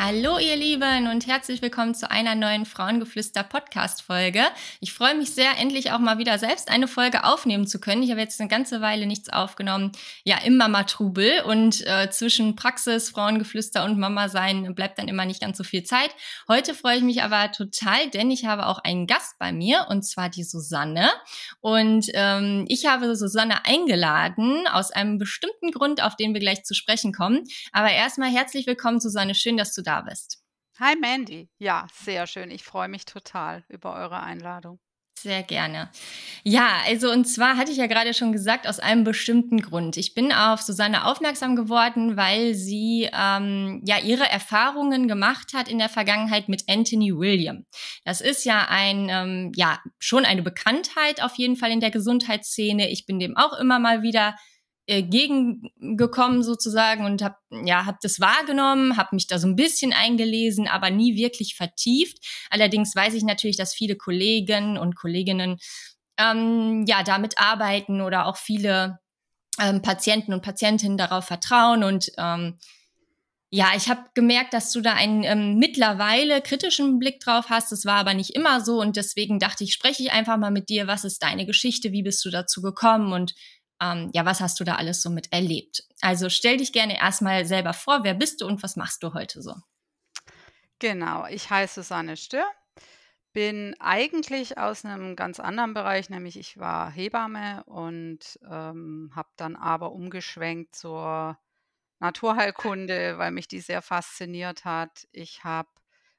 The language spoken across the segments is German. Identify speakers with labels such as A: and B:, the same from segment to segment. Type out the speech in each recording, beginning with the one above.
A: Hallo ihr Lieben und herzlich willkommen zu einer neuen Frauengeflüster Podcast Folge. Ich freue mich sehr, endlich auch mal wieder selbst eine Folge aufnehmen zu können. Ich habe jetzt eine ganze Weile nichts aufgenommen. Ja, im Mama Trubel und äh, zwischen Praxis, Frauengeflüster und Mama sein bleibt dann immer nicht ganz so viel Zeit. Heute freue ich mich aber total, denn ich habe auch einen Gast bei mir und zwar die Susanne. Und ähm, ich habe Susanne eingeladen aus einem bestimmten Grund, auf den wir gleich zu sprechen kommen. Aber erstmal herzlich willkommen, Susanne. Schön, dass du da bist.
B: Hi Mandy. Ja, sehr schön. Ich freue mich total über eure Einladung.
A: Sehr gerne. Ja, also und zwar hatte ich ja gerade schon gesagt, aus einem bestimmten Grund. Ich bin auf Susanne aufmerksam geworden, weil sie ähm, ja ihre Erfahrungen gemacht hat in der Vergangenheit mit Anthony William. Das ist ja ein, ähm, ja, schon eine Bekanntheit auf jeden Fall in der Gesundheitsszene. Ich bin dem auch immer mal wieder gegengekommen sozusagen und habe ja hab das wahrgenommen, habe mich da so ein bisschen eingelesen, aber nie wirklich vertieft. Allerdings weiß ich natürlich, dass viele Kollegen und Kolleginnen ähm, ja damit arbeiten oder auch viele ähm, Patienten und Patientinnen darauf vertrauen und ähm, ja, ich habe gemerkt, dass du da einen ähm, mittlerweile kritischen Blick drauf hast. Das war aber nicht immer so und deswegen dachte ich, spreche ich einfach mal mit dir. Was ist deine Geschichte? Wie bist du dazu gekommen? Und ähm, ja, was hast du da alles so mit erlebt? Also stell dich gerne erstmal selber vor, wer bist du und was machst du heute so?
B: Genau, ich heiße Susanne Stör, bin eigentlich aus einem ganz anderen Bereich, nämlich ich war Hebamme und ähm, habe dann aber umgeschwenkt zur Naturheilkunde, weil mich die sehr fasziniert hat. Ich habe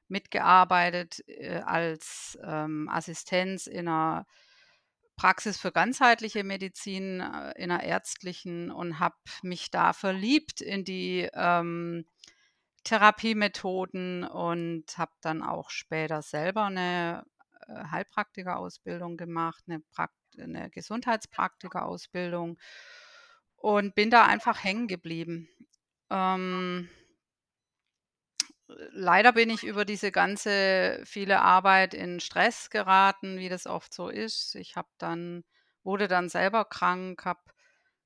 B: mitgearbeitet äh, als ähm, Assistenz in einer Praxis für ganzheitliche Medizin äh, in einer ärztlichen und habe mich da verliebt in die ähm, Therapiemethoden und habe dann auch später selber eine äh, Heilpraktikerausbildung gemacht, eine, eine Gesundheitspraktikerausbildung und bin da einfach hängen geblieben. Ähm, leider bin ich über diese ganze viele Arbeit in Stress geraten, wie das oft so ist. Ich habe dann wurde dann selber krank, habe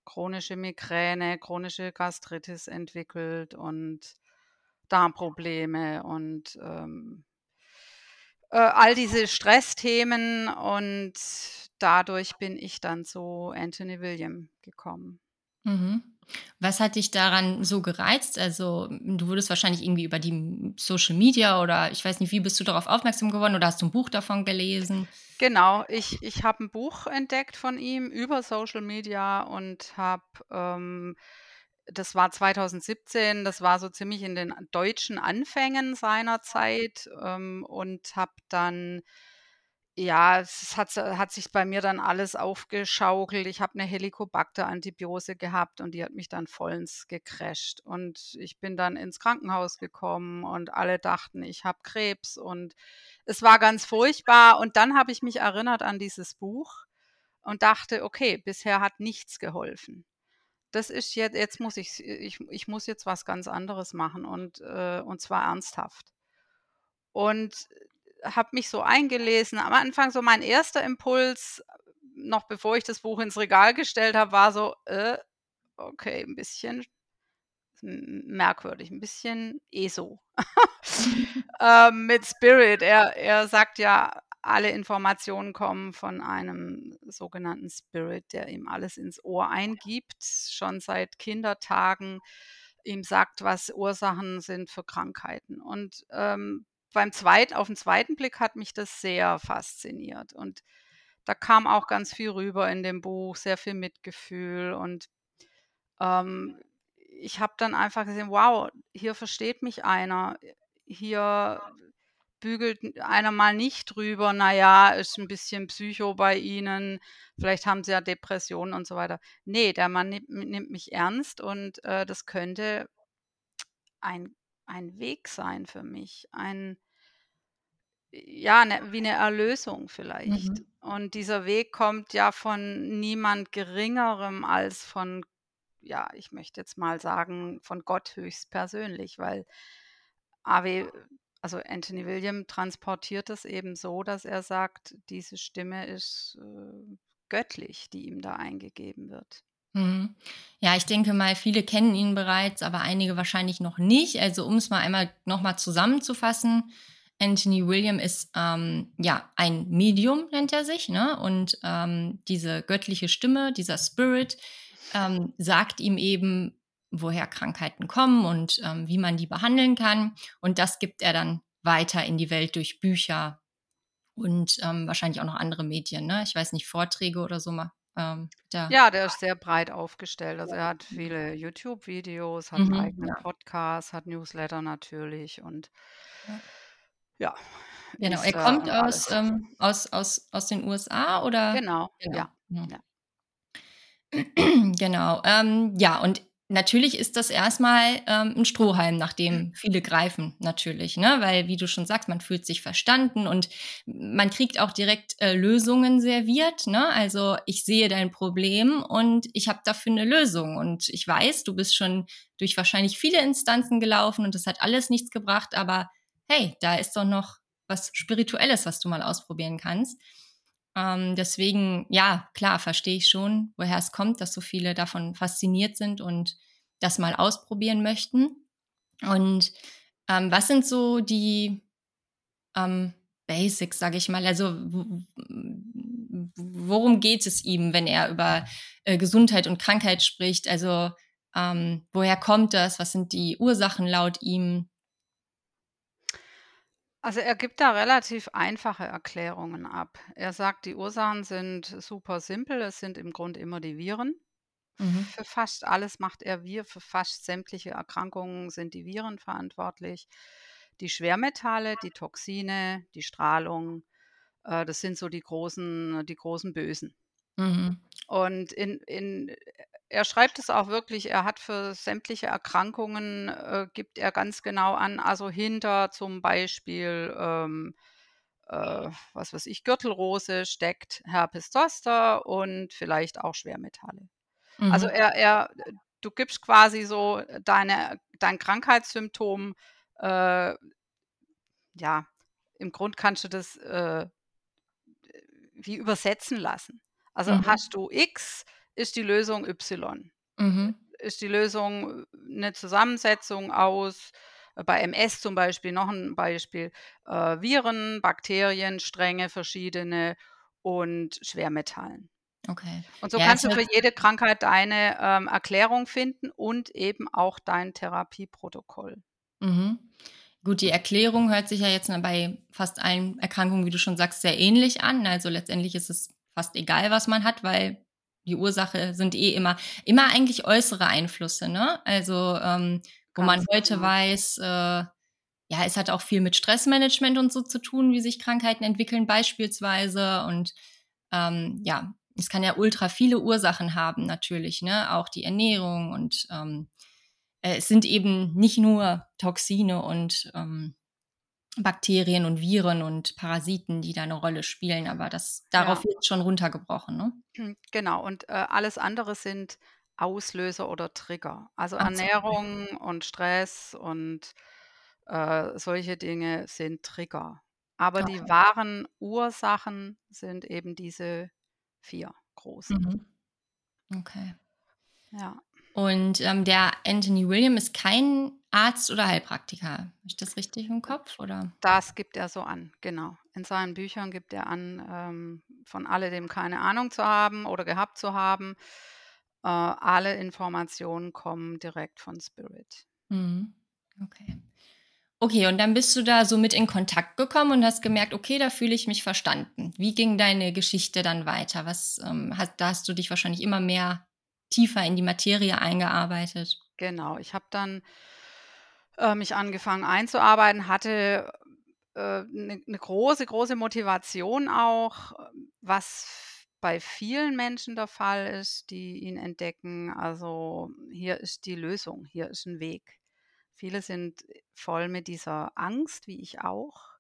B: chronische Migräne, chronische Gastritis entwickelt und Darmprobleme und ähm, äh, all diese Stressthemen und dadurch bin ich dann zu Anthony William gekommen.
A: Mhm. Was hat dich daran so gereizt? Also, du wurdest wahrscheinlich irgendwie über die Social Media oder ich weiß nicht, wie bist du darauf aufmerksam geworden oder hast du ein Buch davon gelesen?
B: Genau, ich, ich habe ein Buch entdeckt von ihm über Social Media und habe, ähm, das war 2017, das war so ziemlich in den deutschen Anfängen seiner Zeit ähm, und habe dann ja, es hat hat sich bei mir dann alles aufgeschaukelt. Ich habe eine Helicobacter-Antibiose gehabt und die hat mich dann vollends gecrasht. Und ich bin dann ins Krankenhaus gekommen und alle dachten, ich habe Krebs und es war ganz furchtbar. Und dann habe ich mich erinnert an dieses Buch und dachte, okay, bisher hat nichts geholfen. Das ist jetzt, jetzt muss ich, ich, ich muss jetzt was ganz anderes machen und, äh, und zwar ernsthaft. Und habe mich so eingelesen. Am Anfang so mein erster Impuls, noch bevor ich das Buch ins Regal gestellt habe, war so, äh, okay, ein bisschen merkwürdig, ein bisschen ESO. ähm, mit Spirit. Er, er sagt ja, alle Informationen kommen von einem sogenannten Spirit, der ihm alles ins Ohr eingibt, schon seit Kindertagen ihm sagt, was Ursachen sind für Krankheiten. Und ähm, beim zweiten, auf den zweiten Blick hat mich das sehr fasziniert. Und da kam auch ganz viel rüber in dem Buch, sehr viel Mitgefühl. Und ähm, ich habe dann einfach gesehen, wow, hier versteht mich einer. Hier bügelt einer mal nicht drüber, naja, ist ein bisschen Psycho bei Ihnen, vielleicht haben Sie ja Depressionen und so weiter. Ne, der Mann nimmt nimmt mich ernst und, äh, das könnte ein ein Weg sein für mich, ein ja, 'ne wie eine Erlösung vielleicht.
A: Mhm.
B: Und dieser Weg kommt ja von niemand Geringerem als von ja, ich möchte jetzt mal sagen, von Gott höchstpersönlich, weil AW also Anthony William transportiert es eben so, dass er sagt, diese Stimme ist, äh, göttlich, die ihm da eingegeben wird.
A: Mhm. Ja, ich denke mal, viele kennen ihn bereits, aber einige wahrscheinlich noch nicht. Also, um es mal einmal noch mal zusammenzufassen, Anthony William ist, ähm, ja, ein Medium nennt er sich, ne? Und, ähm, diese göttliche Stimme, dieser Spirit, ähm, sagt ihm eben, woher Krankheiten kommen und, ähm, wie man die behandeln kann. Und das gibt er dann weiter in die Welt durch Bücher und, ähm, wahrscheinlich auch noch andere Medien, ne? Ich weiß nicht, Vorträge oder so ma ähm,
B: Ja, der ist sehr breit aufgestellt. Also, er hat viele YouTube-Videos, hat
A: mhm,
B: eigenen
A: ja,
B: Podcast, hat Newsletter natürlich und
A: ja.
B: Ja,
A: Genau. Er
B: ist, äh,
A: kommt
B: an
A: aus, ähm aus aus aus den USA oder?
B: Genau,
A: Genau.
B: ja,
A: Mhm.
B: ja.
A: Genau. Ähm, ja, und natürlich ist das erstmal ähm, 'n Strohhalm, nach
B: Mhm.
A: dem viele greifen natürlich, ne? Weil, wie du schon sagst, man fühlt sich verstanden und man kriegt auch direkt, äh, Lösungen serviert, ne? Also, ich sehe dein Problem und ich habe dafür 'ne Lösung und ich weiß, du bist schon durch wahrscheinlich viele Instanzen gelaufen und das hat alles nichts gebracht, aber hey, da ist doch noch was Spirituelles, was du mal ausprobieren kannst. Ähm, deswegen, ja, klar, verstehe ich schon, woher es kommt, dass so viele davon fasziniert sind und das mal ausprobieren möchten. Und ähm, was sind so die ähm, Basics, sage ich mal? Also worum geht es ihm, wenn er über äh, Gesundheit und Krankheit spricht? Also ähm, woher kommt das? Was sind die Ursachen laut ihm?
B: Also, er gibt da relativ einfache Erklärungen ab. Er sagt, die Ursachen sind super simpel. Es sind im Grunde immer die Viren.
A: Mhm.
B: Für fast alles macht er wir für fast sämtliche Erkrankungen sind die Viren verantwortlich. Die Schwermetalle, die Toxine, die Strahlung, äh, das sind so die großen die großen Bösen.
A: Mhm.
B: Und in in er schreibt es auch wirklich, er hat für sämtliche Erkrankungen, äh, gibt er ganz genau an, also hinter zum Beispiel, ähm, äh, was weiß ich, Gürtelrose steckt Herpes Zoster und vielleicht auch Schwermetalle. Also,
A: Mhm.
B: er er du gibst quasi so deine dein Krankheitssymptom, äh, ja, im Grund kannst du das, äh, wie übersetzen lassen. Also,
A: Mhm.
B: hast du X, ist die Lösung Y.
A: Mhm.
B: Ist die Lösung 'ne Zusammensetzung aus äh, bei MS zum Beispiel, noch 'n Beispiel, äh, Viren, Bakterien, Stränge verschiedene und Schwermetallen.
A: Okay.
B: Und so
A: Ja,
B: kannst du für jede Krankheit deine, ähm, Erklärung finden und eben auch dein Therapieprotokoll.
A: Mhm. Gut, die Erklärung hört sich ja jetzt bei fast allen Erkrankungen, wie du schon sagst, sehr ähnlich an. Also letztendlich ist es fast egal, was man hat, weil die Ursache sind eh immer immer eigentlich äußere Einflüsse, ne? Also, ähm, wo man heute
B: genau.
A: weiß, äh, ja, es hat auch viel mit Stressmanagement und so zu tun, wie sich Krankheiten entwickeln beispielsweise. Und ähm, ja, es kann ja ultra viele Ursachen haben natürlich, ne? Auch die Ernährung und ähm, äh, es sind eben nicht nur Toxine und ähm, Bakterien und Viren und Parasiten, die da eine Rolle spielen, aber das
B: Ja,
A: darauf wird schon runtergebrochen, ne?
B: genau. Und, äh, alles andere sind Auslöser oder Trigger. Also,
A: Ach so.
B: Ernährung und Stress und, äh, solche Dinge sind Trigger. Aber die
A: Okay.
B: wahren Ursachen sind eben diese 4 großen.
A: Mhm. Okay.
B: Ja.
A: Und, ähm, der Anthony William ist kein Arzt oder Heilpraktiker. Habe ich das richtig im Kopf, oder?
B: Das gibt er so an, genau. In seinen Büchern gibt er an, ähm, von alledem keine Ahnung zu haben oder gehabt zu haben. Äh, alle Informationen kommen direkt von Spirit.
A: Mhm. Okay. Okay, und dann bist du da so mit in Kontakt gekommen und hast gemerkt: „Okay, da fühle ich mich verstanden.“ Wie ging deine Geschichte dann weiter? Was, ähm, hast da hast du dich wahrscheinlich immer mehr tiefer in die Materie eingearbeitet?
B: Genau, ich habe dann, äh, mich angefangen einzuarbeiten, hatte äh, 'ne große, große Motivation auch, was bei vielen Menschen der Fall ist, die ihn entdecken. Also, hier ist die Lösung, hier ist 'n Weg. Viele sind voll mit dieser Angst, wie ich auch.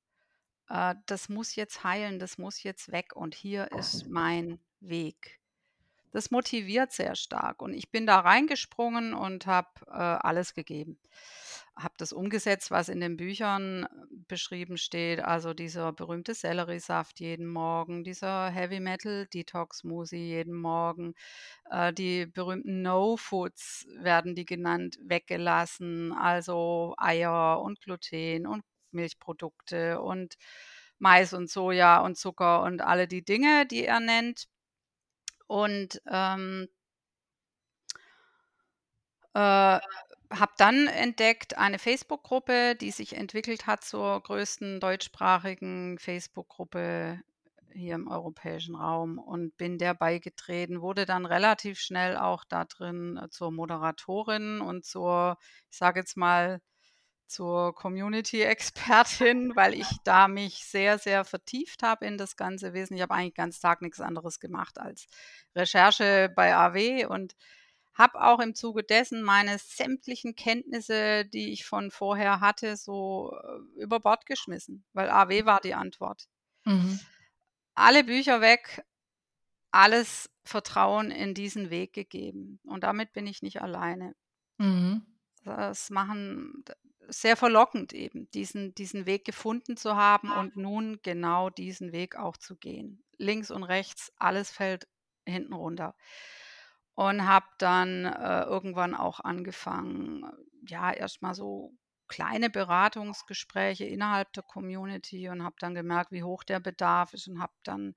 B: Äh, das muss jetzt heilen, das muss jetzt weg und hier ist mein Weg. Das motiviert sehr stark und ich bin da reingesprungen und habe, äh, alles gegeben. Habe das umgesetzt, was in den Büchern beschrieben steht, also dieser berühmte Selleriesaft jeden Morgen, dieser Heavy Metal Detox Smoothie jeden Morgen, äh, die berühmten No Foods werden die genannt, weggelassen, also Eier und Gluten und Milchprodukte und Mais und Soja und Zucker und alle die Dinge, die er nennt. Und, ähm äh, habe dann entdeckt eine Facebook-Gruppe, die sich entwickelt hat zur größten deutschsprachigen Facebook-Gruppe hier im europäischen Raum und bin der beigetreten, wurde dann relativ schnell auch da drin äh, zur Moderatorin und zur, ich sage jetzt mal, zur Community-Expertin, weil ich da mich sehr, sehr vertieft habe in das ganze Wesen. Ich habe eigentlich ganz Tag nichts anderes gemacht als Recherche bei AW und habe auch im Zuge dessen meine sämtlichen Kenntnisse, die ich von vorher hatte, so, äh, über Bord geschmissen, weil AW war die Antwort.
A: Mhm.
B: Alle Bücher weg, alles Vertrauen in diesen Weg gegeben und damit bin ich nicht alleine.
A: Mhm.
B: Das machen sehr verlockend eben, diesen diesen Weg gefunden zu haben und nun genau diesen Weg auch zu gehen. Links und rechts, alles fällt hinten runter. Und habe dann, äh, irgendwann auch angefangen, ja, erst mal so kleine Beratungsgespräche innerhalb der Community und habe dann gemerkt, wie hoch der Bedarf ist und habe dann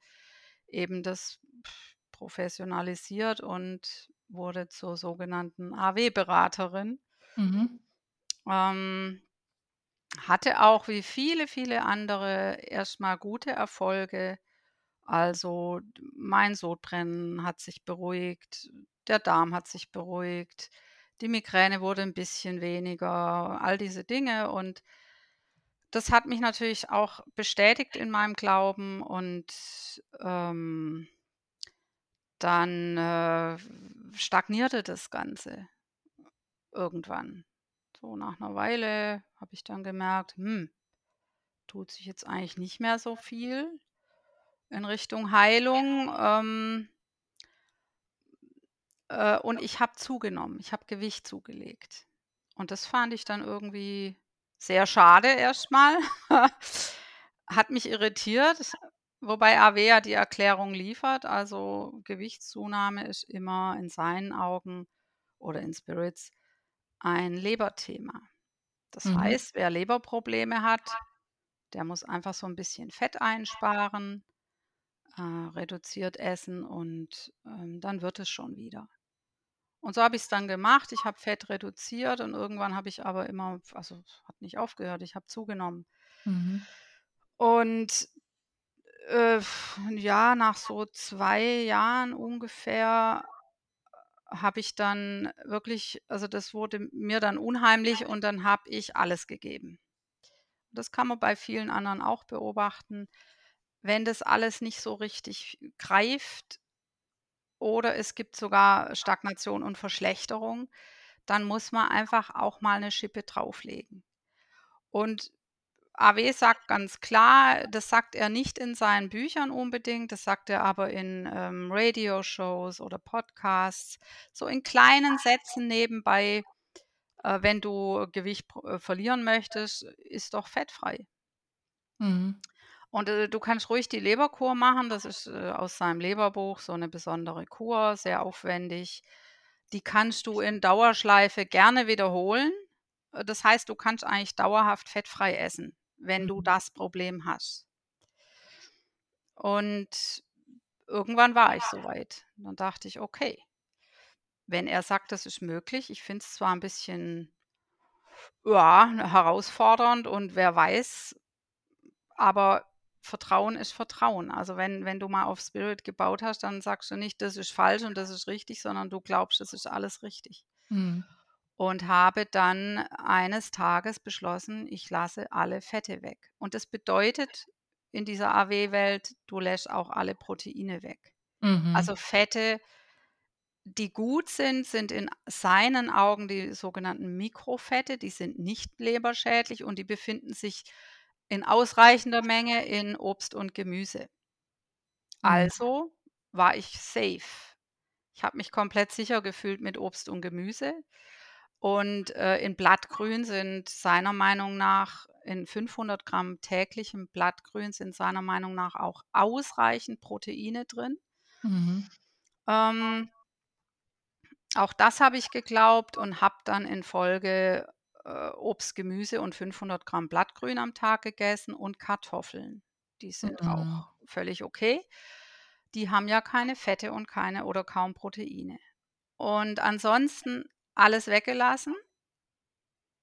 B: eben das professionalisiert und wurde zur sogenannten AW-Beraterin.
A: Mhm.
B: Ähm, hatte auch wie viele, viele andere erst mal gute Erfolge. Also, mein Sodbrennen hat sich beruhigt, der Darm hat sich beruhigt, die Migräne wurde 'n bisschen weniger, all diese Dinge und das hat mich natürlich auch bestätigt in meinem Glauben und, ähm dann, äh, stagnierte das Ganze irgendwann. So nach 'ner Weile habe ich dann gemerkt: „Hm, tut sich jetzt eigentlich nicht mehr so viel in Richtung Heilung“, ähm äh, und ich habe zugenommen. Ich habe Gewicht zugelegt. Und das fand ich dann irgendwie sehr schade erst mal. Hat mich irritiert, wobei AW ja die Erklärung liefert. Also, Gewichtszunahme ist immer in seinen Augen oder in Spirits ein Leberthema. Das
A: Mhm.
B: heißt, wer Leberprobleme hat, der muss einfach so 'n bisschen Fett einsparen, äh, reduziert essen und, ähm, dann wird es schon wieder. Und so habe ich's dann gemacht. Ich habe Fett reduziert und irgendwann habe ich aber immer also, es hat nicht aufgehört, ich habe zugenommen.
A: Mhm.
B: Und, äh, ja, nach so 2 Jahren ungefähr habe ich dann wirklich also, das wurde mir dann unheimlich und dann habe ich alles gegeben. Das kann man bei vielen anderen auch beobachten. Wenn das alles nicht so richtig greift oder es gibt sogar Stagnation und Verschlechterung, dann muss man einfach auch mal 'ne Schippe drauflegen. Und AW sagt ganz klar das sagt er nicht in seinen Büchern unbedingt, das sagt er aber in, ähm, Radioshows oder Podcasts, so in kleinen Sätzen nebenbei: „Äh, wenn du Gewicht äh, verlieren möchtest, iss doch fettfrei.“
A: Mhm.
B: Und, äh, du kannst ruhig die Leberkur machen. Das ist, äh, aus seinem Leberbuch so 'ne besondere Kur, sehr aufwendig. Die kannst du in Dauerschleife gerne wiederholen. Äh, das heißt, du kannst eigentlich dauerhaft fettfrei essen, wenn du
A: Mhm.
B: das Problem hast. Und irgendwann war ich so weit. Dann dachte ich: „Okay“ wenn er sagt, das ist möglich ich finde es zwar 'n bisschen ja, herausfordernd und wer weiß, aber Vertrauen ist Vertrauen. Also, wenn wenn du mal auf Spirit gebaut hast, dann sagst du nicht: „Das ist falsch und das ist richtig“, sondern du glaubst, das ist alles richtig.
A: Mhm.
B: Und habe dann eines Tages beschlossen, ich lasse alle Fette weg. Und das bedeutet in dieser AW-Welt, du lässt auch alle Proteine weg.
A: Mhm.
B: Also Fette, die gut sind, sind in seinen Augen die sogenannten Mikrofette, die sind nicht leberschädlich und die befinden sich in ausreichender Menge in Obst und Gemüse.
A: Mhm.
B: Also war ich safe. Ich habe mich komplett sicher gefühlt mit Obst und Gemüse. Und äh, in Blattgrün sind seiner Meinung nach, in 500 Gramm täglichem Blattgrün sind seiner Meinung nach auch ausreichend Proteine drin.
A: Mhm.
B: Ähm, auch das habe ich geglaubt und habe dann in Folge äh, Obst, Gemüse und 500 Gramm Blattgrün am Tag gegessen und Kartoffeln. Die sind
A: Mhm.
B: auch völlig okay. Die haben ja keine Fette und keine oder kaum Proteine. Und ansonsten alles weggelassen.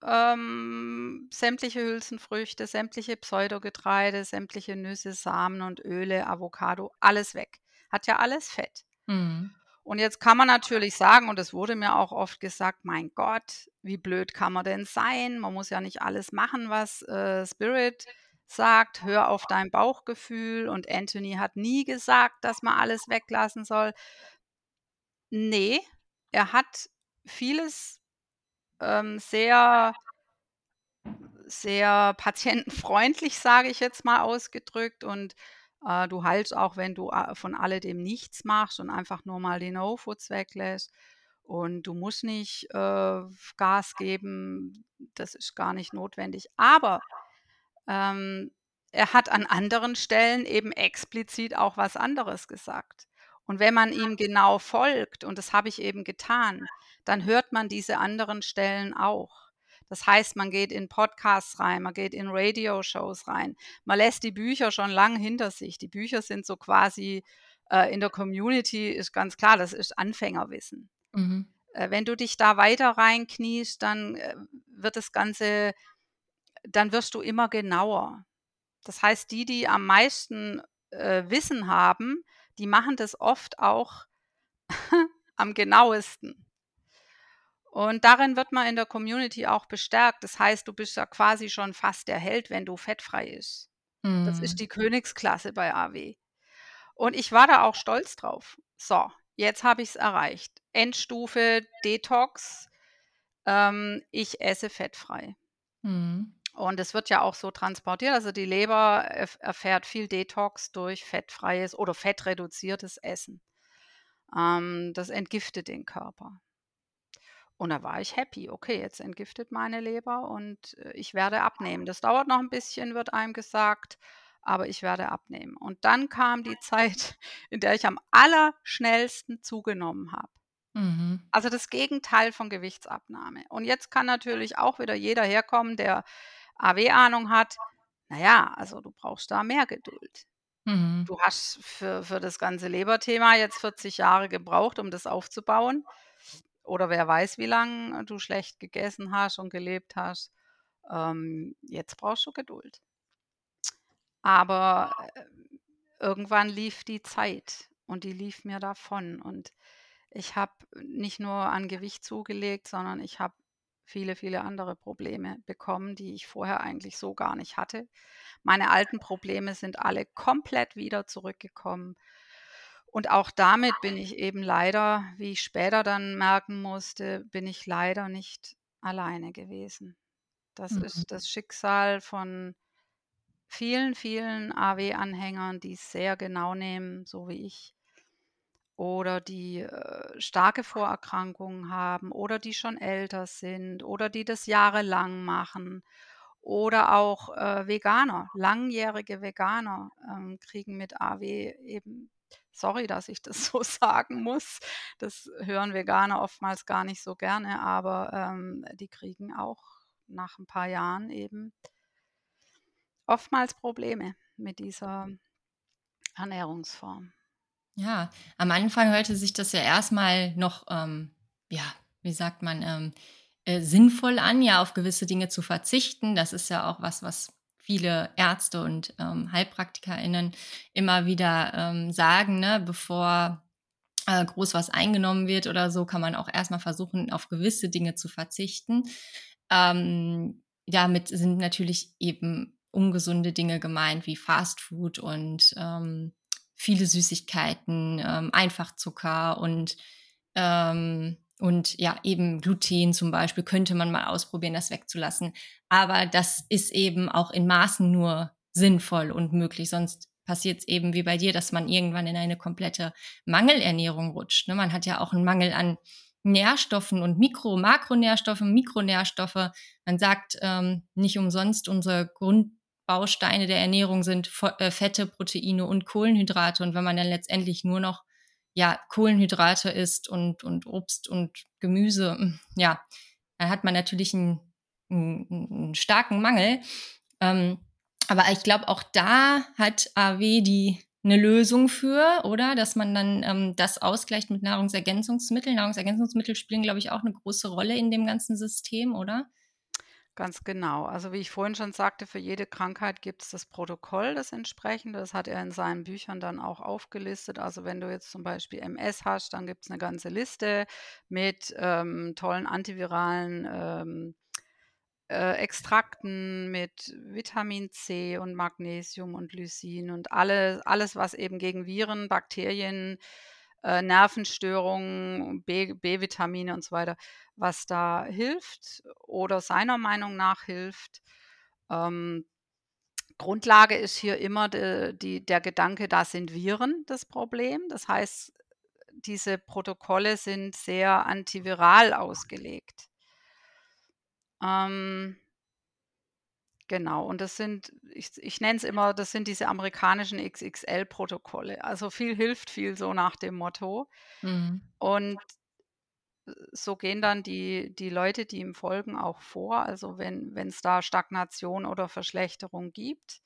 B: Ähm, sämtliche Hülsenfrüchte, sämtliche Pseudogetreide, sämtliche Nüsse, Samen und Öle, Avocado, alles weg. Hat ja alles Fett.
A: Mhm.
B: Und jetzt kann man natürlich sagen, und es wurde mir auch oft gesagt, mein Gott, wie blöd kann man denn sein? Man muss ja nicht alles machen, was äh, Spirit sagt. Hör auf dein Bauchgefühl. Und Anthony hat nie gesagt, dass man alles weglassen soll. Nee, er hat vieles ähm, sehr, sehr patientenfreundlich, sage ich jetzt mal ausgedrückt. Und äh, du heilst auch, wenn du äh, von alledem nichts machst und einfach nur mal die No-Foods weglässt. Und du musst nicht äh, Gas geben, das ist gar nicht notwendig. Aber ähm, er hat an anderen Stellen eben explizit auch was anderes gesagt. Und wenn man ihm genau folgt, und das habe ich eben getan, dann hört man diese anderen Stellen auch. Das heißt, man geht in Podcasts rein, man geht in Radioshows rein, man lässt die Bücher schon lang hinter sich. Die Bücher sind so quasi äh, in der Community, ist ganz klar, das ist Anfängerwissen.
A: Mhm.
B: Äh, wenn du dich da weiter reinkniest, dann äh, wird das Ganze, dann wirst du immer genauer. Das heißt, die, die am meisten äh, Wissen haben, die machen das oft auch am genauesten. Und darin wird man in der Community auch bestärkt. Das heißt, du bist ja quasi schon fast der Held, wenn du fettfrei ist. Das ist
A: Mhm.
B: die Königsklasse bei AW. Und ich war da auch stolz drauf. So, jetzt habe ich es erreicht. Endstufe Detox. Ähm, ich esse fettfrei.
A: Mhm.
B: Und es wird ja auch so transportiert. Also die Leber erf- erfährt viel Detox durch fettfreies oder fettreduziertes Essen. Ähm, das entgiftet den Körper. Und da war ich happy. Okay, jetzt entgiftet meine Leber und äh, ich werde abnehmen. Das dauert noch ein bisschen, wird einem gesagt, aber ich werde abnehmen. Und dann kam die Zeit, in der ich am allerschnellsten zugenommen habe.
A: Mhm.
B: Also das Gegenteil von Gewichtsabnahme. Und jetzt kann natürlich auch wieder jeder herkommen, der AW-Ahnung hat. Naja, also du brauchst da mehr Geduld.
A: Mhm.
B: Du hast für, für das ganze Leberthema jetzt 40 Jahre gebraucht, um das aufzubauen. Oder wer weiß, wie lange du schlecht gegessen hast und gelebt hast. Ähm, jetzt brauchst du Geduld. Aber äh, irgendwann lief die Zeit und die lief mir davon. Und ich habe nicht nur an Gewicht zugelegt, sondern ich habe viele, viele andere Probleme bekommen, die ich vorher eigentlich so gar nicht hatte. Meine alten Probleme sind alle komplett wieder zurückgekommen. Und auch damit bin ich eben leider, wie ich später dann merken musste, bin ich leider nicht alleine gewesen. Das
A: Mhm.
B: ist das Schicksal von vielen, vielen AW-Anhängern, die es sehr genau nehmen, so wie ich. Oder die äh, starke Vorerkrankungen haben oder die schon älter sind oder die das jahrelang machen. Oder auch äh, Veganer, langjährige Veganer ähm, kriegen mit AW eben, sorry, dass ich das so sagen muss, das hören Veganer oftmals gar nicht so gerne, aber ähm, die kriegen auch nach ein paar Jahren eben oftmals Probleme mit dieser Ernährungsform.
A: Ja, am Anfang hörte sich das ja erstmal noch, ähm, ja, wie sagt man, ähm, äh, sinnvoll an, ja, auf gewisse Dinge zu verzichten. Das ist ja auch was, was viele Ärzte und ähm, HeilpraktikerInnen immer wieder ähm, sagen, ne, bevor äh, groß was eingenommen wird oder so, kann man auch erstmal versuchen, auf gewisse Dinge zu verzichten. Ähm, damit sind natürlich eben ungesunde Dinge gemeint, wie Fastfood und ähm, viele Süßigkeiten, ähm, Einfachzucker und, ähm, und ja, eben Gluten zum Beispiel könnte man mal ausprobieren, das wegzulassen. Aber das ist eben auch in Maßen nur sinnvoll und möglich, sonst passiert es eben wie bei dir, dass man irgendwann in eine komplette Mangelernährung rutscht. Ne? Man hat ja auch einen Mangel an Nährstoffen und Mikro-, Makronährstoffe, Mikronährstoffe. Man sagt ähm, nicht umsonst, unsere Grundbausteine der Ernährung sind äh, Fette, Proteine und Kohlenhydrate. Und wenn man dann letztendlich nur noch ja, Kohlenhydrate isst und, und Obst und Gemüse, hm, ja, dann hat man natürlich einen, einen, einen starken Mangel. Ähm, aber ich glaube, auch da hat AW die eine Lösung für, oder? Dass man dann ähm, das ausgleicht mit Nahrungsergänzungsmitteln. Nahrungsergänzungsmittel spielen, glaube ich, auch eine große Rolle in dem ganzen System, oder?
B: Ganz genau. Also wie ich vorhin schon sagte, für jede Krankheit gibt es das Protokoll, das entsprechende. Das hat er in seinen Büchern dann auch aufgelistet. Also wenn du jetzt zum Beispiel MS hast, dann gibt es eine ganze Liste mit ähm, tollen antiviralen ähm, äh, Extrakten mit Vitamin C und Magnesium und Lysin und alle, alles, was eben gegen Viren, Bakterien, äh, Nervenstörungen, B-Vitamine und so weiter, was da hilft oder seiner Meinung nach hilft. Ähm, Grundlage ist hier immer de, die, der Gedanke, da sind Viren das Problem. Das heißt, diese Protokolle sind sehr antiviral ausgelegt. Ähm, genau, und das sind, ich, ich nenne es immer, das sind diese amerikanischen XXL-Protokolle. Also viel hilft viel, so nach dem Motto. Mhm. Und so gehen dann die, die Leute, die ihm folgen, auch vor. Also wenn es da Stagnation oder Verschlechterung gibt,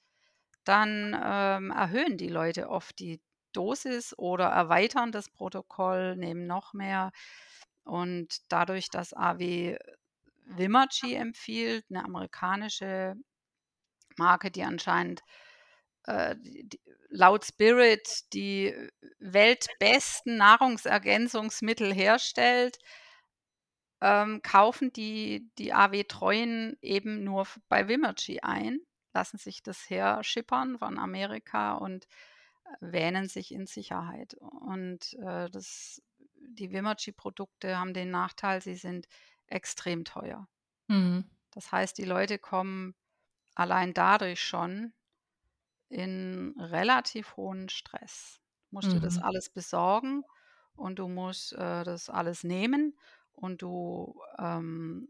B: dann ähm, erhöhen die Leute oft die Dosis oder erweitern das Protokoll, nehmen noch mehr. Und dadurch, dass AW Vimachi empfiehlt, eine amerikanische Marke, die anscheinend äh, laut Spirit die weltbesten Nahrungsergänzungsmittel herstellt, ähm, kaufen die, die AW-Treuen eben nur bei Vimachi ein, lassen sich das herschippern von Amerika und äh, wähnen sich in Sicherheit. Und äh, das, die Vimachi-Produkte haben den Nachteil, sie sind extrem teuer. Mhm. Das heißt, die Leute kommen allein dadurch schon in relativ hohen Stress. Du musst dir das mhm. alles besorgen und du musst äh, das alles nehmen und du ähm,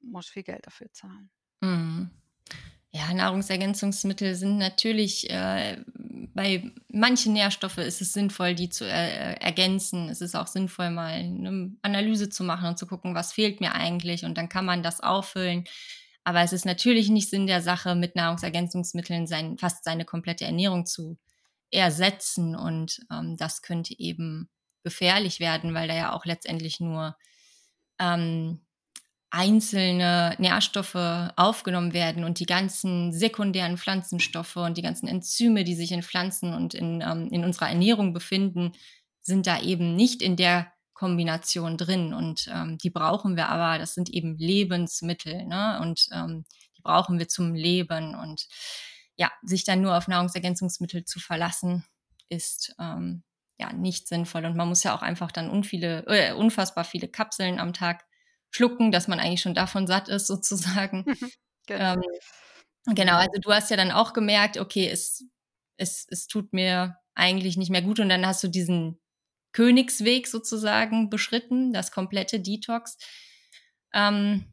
B: musst viel Geld dafür zahlen.
A: Mhm. Ja, Nahrungsergänzungsmittel sind natürlich, äh, bei manchen Nährstoffen ist es sinnvoll, die zu äh, ergänzen. Es ist auch sinnvoll, mal eine Analyse zu machen und zu gucken, was fehlt mir eigentlich und dann kann man das auffüllen. Aber es ist natürlich nicht Sinn der Sache, mit Nahrungsergänzungsmitteln sein, fast seine komplette Ernährung zu ersetzen und ähm, das könnte eben gefährlich werden, weil da ja auch letztendlich nur ähm, einzelne Nährstoffe aufgenommen werden und die ganzen sekundären Pflanzenstoffe und die ganzen Enzyme, die sich in Pflanzen und in, ähm, in unserer Ernährung befinden, sind da eben nicht in der Kombination drin. Und ähm, die brauchen wir aber, das sind eben Lebensmittel, ne? Und ähm, die brauchen wir zum Leben. Und ja, sich dann nur auf Nahrungsergänzungsmittel zu verlassen, ist ähm, ja nicht sinnvoll. Und man muss ja auch einfach dann unviele, äh, unfassbar viele Kapseln am Tag schlucken, dass man eigentlich schon davon satt ist, sozusagen. genau. Ähm, genau, also du hast ja dann auch gemerkt, okay, es, es, es tut mir eigentlich nicht mehr gut und dann hast du diesen Königsweg sozusagen beschritten, das komplette Detox. Ähm,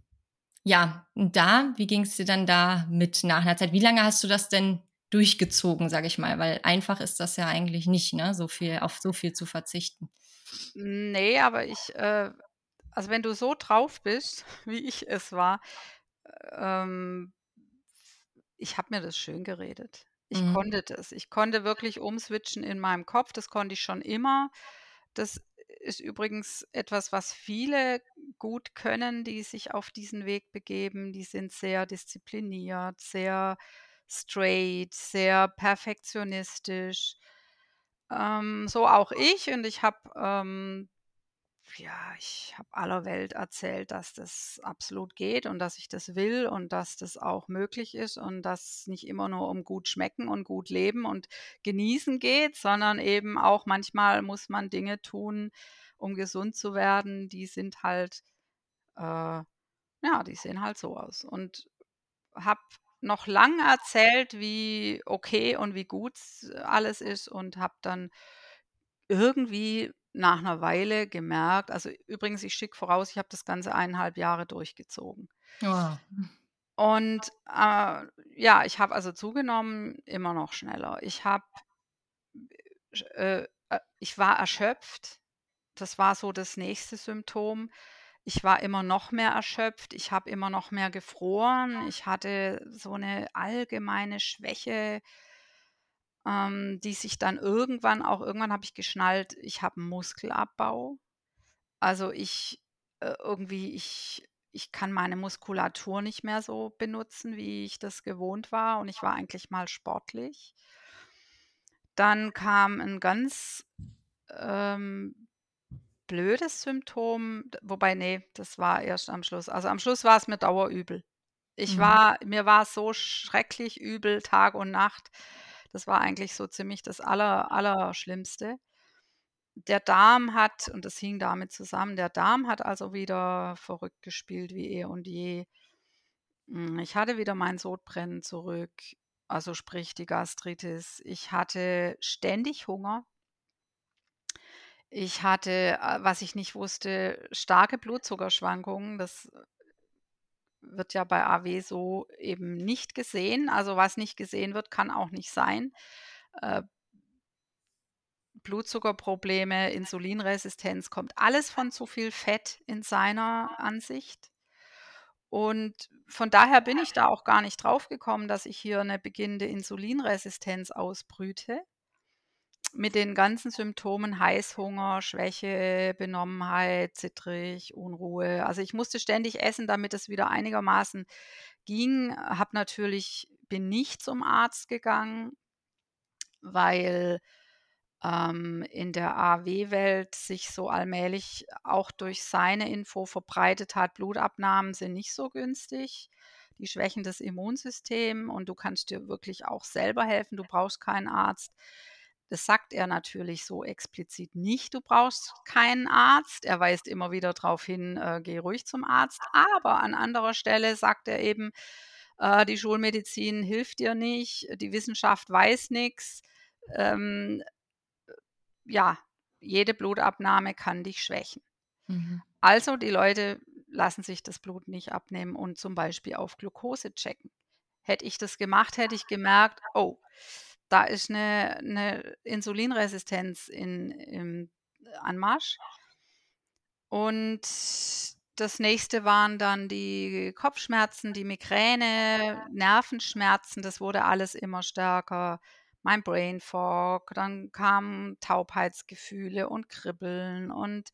A: ja, und da, wie ging es dir dann da mit nach einer Zeit? Wie lange hast du das denn durchgezogen, sage ich mal? Weil einfach ist das ja eigentlich nicht, ne, so viel auf so viel zu verzichten.
B: Nee, aber ich äh, also wenn du so drauf bist, wie ich es war, ähm, ich habe mir das schön geredet. Ich Mhm. konnte das. Ich konnte wirklich umswitchen in meinem Kopf. Das konnte ich schon immer. Das ist übrigens etwas, was viele gut können, die sich auf diesen Weg begeben. Die sind sehr diszipliniert, sehr straight, sehr perfektionistisch. Ähm, so auch ich und ich habe, ähm ja, ich habe aller Welt erzählt, dass das absolut geht und dass ich das will und dass das auch möglich ist und dass nicht immer nur um gut schmecken und gut leben und genießen geht, sondern eben auch manchmal muss man Dinge tun, um gesund zu werden, die sind halt, äh ja, die sehen halt so aus. Und habe noch lang erzählt, wie okay und wie gut alles ist und habe dann irgendwie nach 'ner Weile gemerkt also, übrigens, ich schicke voraus, ich habe das Ganze 1,5 Jahre durchgezogen.
A: Wow.
B: Und, äh, ja, ich habe also zugenommen, immer noch schneller. Ich habe äh, äh, ich war erschöpft. Das war so das nächste Symptom. Ich war immer noch mehr erschöpft. Ich habe immer noch mehr gefroren. Ich hatte so 'ne allgemeine Schwäche ähm, die sich dann irgendwann auch irgendwann habe ich geschnallt, ich habe Muskelabbau. Also, ich äh, irgendwie ich ich kann meine Muskulatur nicht mehr so benutzen, wie ich das gewohnt war und ich war eigentlich mal sportlich. Dann kam 'n ganz, ähm, blödes Symptom, wobei, ne, das war erst am Schluss. Also, am Schluss war's mir dauerübel. Ich
A: Mhm.
B: war mir war so schrecklich übel Tag und Nacht. Das war eigentlich so ziemlich das Aller Allerschlimmste. Der Darm hat und das hing damit zusammen der Darm hat also wieder verrückt gespielt wie eh und je. Hm, ich hatte wieder mein Sodbrennen zurück, also sprich die Gastritis. Ich hatte ständig Hunger. Ich hatte, äh, was ich nicht wusste, starke Blutzuckerschwankungen. Das wird ja bei AW so eben nicht gesehen. Also, was nicht gesehen wird, kann auch nicht sein. Äh Blutzuckerprobleme, Insulinresistenz, kommt alles von zu viel Fett in seiner Ansicht. Und von daher bin ich da auch gar nicht drauf gekommen, dass ich hier 'ne beginnende Insulinresistenz ausbrüte mit den ganzen Symptomen Heißhunger, Schwäche, Benommenheit, zittrig, Unruhe. Also, ich musste ständig essen, damit es wieder einigermaßen ging. Habe natürlich bin nicht zum Arzt gegangen weil, ähm, in der AW-Welt sich so allmählich auch durch seine Info verbreitet hat, Blutabnahmen sind nicht so günstig. Die schwächen das Immunsystem und du kannst dir wirklich auch selber helfen. Du brauchst keinen Arzt. Das sagt er natürlich so explizit nicht: „Du brauchst keinen Arzt.“ Er weist immer wieder drauf hin: „Äh, geh ruhig zum Arzt.“ Aber an anderer Stelle sagt er eben: „Äh, die Schulmedizin hilft dir nicht, die Wissenschaft weiß nix.“ Ähm, äh, ja, jede Blutabnahme kann dich schwächen.
A: Mhm.
B: Also, die Leute lassen sich das Blut nicht abnehmen und zum Beispiel auf Glukose checken. Hätte ich das gemacht, hätte ich gemerkt: „Oh, da ist 'ne 'ne Insulinresistenz in im Anmarsch.“ Und das Nächste waren dann die Kopfschmerzen, die Migräne, Nervenschmerzen, das wurde alles immer stärker. Mein Brain Fog, dann kamen Taubheitsgefühle und Kribbeln und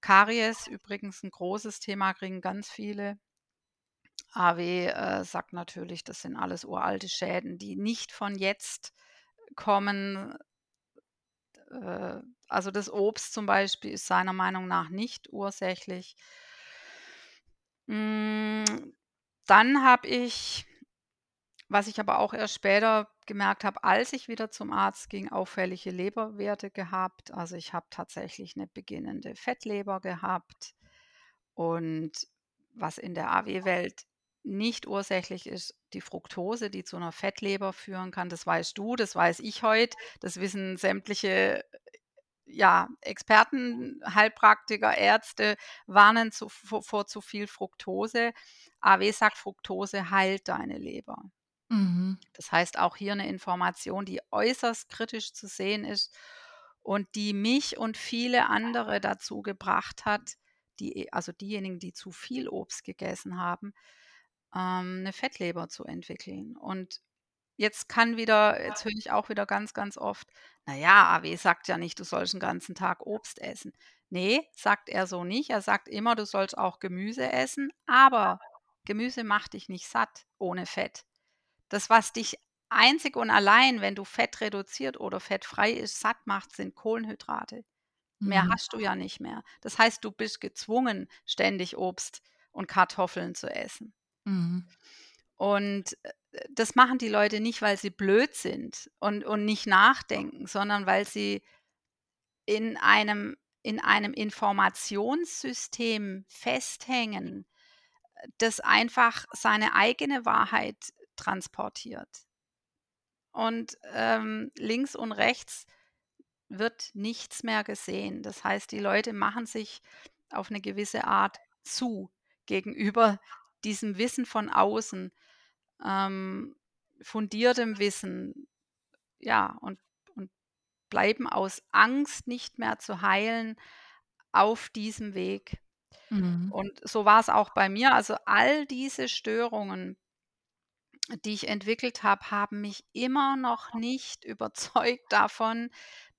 B: Karies, übrigens 'n großes Thema, kriegen ganz viele. AW, äh, sagt natürlich, das sind alles uralte Schäden, die nicht von jetzt kommen. Äh, also, das Obst zum Beispiel ist seiner Meinung nach nicht ursächlich. Hm, dann habe ich was ich aber auch erst später gemerkt habe, als ich wieder zum Arzt ging, auffällige Leberwerte gehabt. Also, ich habe tatsächlich 'ne beginnende Fettleber gehabt. Und was in der AW-Welt nicht ursächlich ist, die Fructose, die zu 'ner Fettleber führen kann. Das weißt du, das weiß ich heut. Das wissen sämtliche, ja, Experten, Heilpraktiker, Ärzte warnen zu v vor zu viel Fructose. AW sagt, Fructose heilt deine Leber.
A: Mhm.
B: Das heißt, auch hier 'ne Information, die äußerst kritisch zu sehen ist und die mich und viele andere dazu gebracht hat, die also diejenigen, die zu viel Obst gegessen haben, ähm, 'ne Fettleber zu entwickeln. Und jetzt kann wieder jetzt höre ich auch wieder ganz, ganz oft: „Na ja, AW sagt ja nicht, du sollst 'n ganzen Tag Obst essen.“ Ne, sagt er so nicht. Er sagt immer, du sollst auch Gemüse essen, aber Gemüse macht dich nicht satt ohne Fett. Das, was dich einzig und allein, wenn du Fett reduziert oder fettfrei ist, satt macht, sind Kohlenhydrate. Mehr
A: Mhm.
B: hast du ja nicht mehr. Das heißt, du bist gezwungen, ständig Obst und Kartoffeln zu essen.
A: Mhm.
B: Und äh, das machen die Leute nicht, weil sie blöd sind und, und nicht nachdenken, sondern weil sie in einem, in einem Informationssystem festhängen, das einfach seine eigene Wahrheit transportiert. Und ähm, links und rechts wird nichts mehr gesehen. Das heißt, die Leute machen sich auf eine gewisse Art zu gegenüber diesem Wissen von außen, ähm, fundiertem Wissen, ja, und, und bleiben aus Angst nicht mehr zu heilen auf diesem Weg.
A: Mhm.
B: Und so war es auch bei mir. Also all diese Störungen, die ich entwickelt habe, haben mich immer noch nicht überzeugt davon,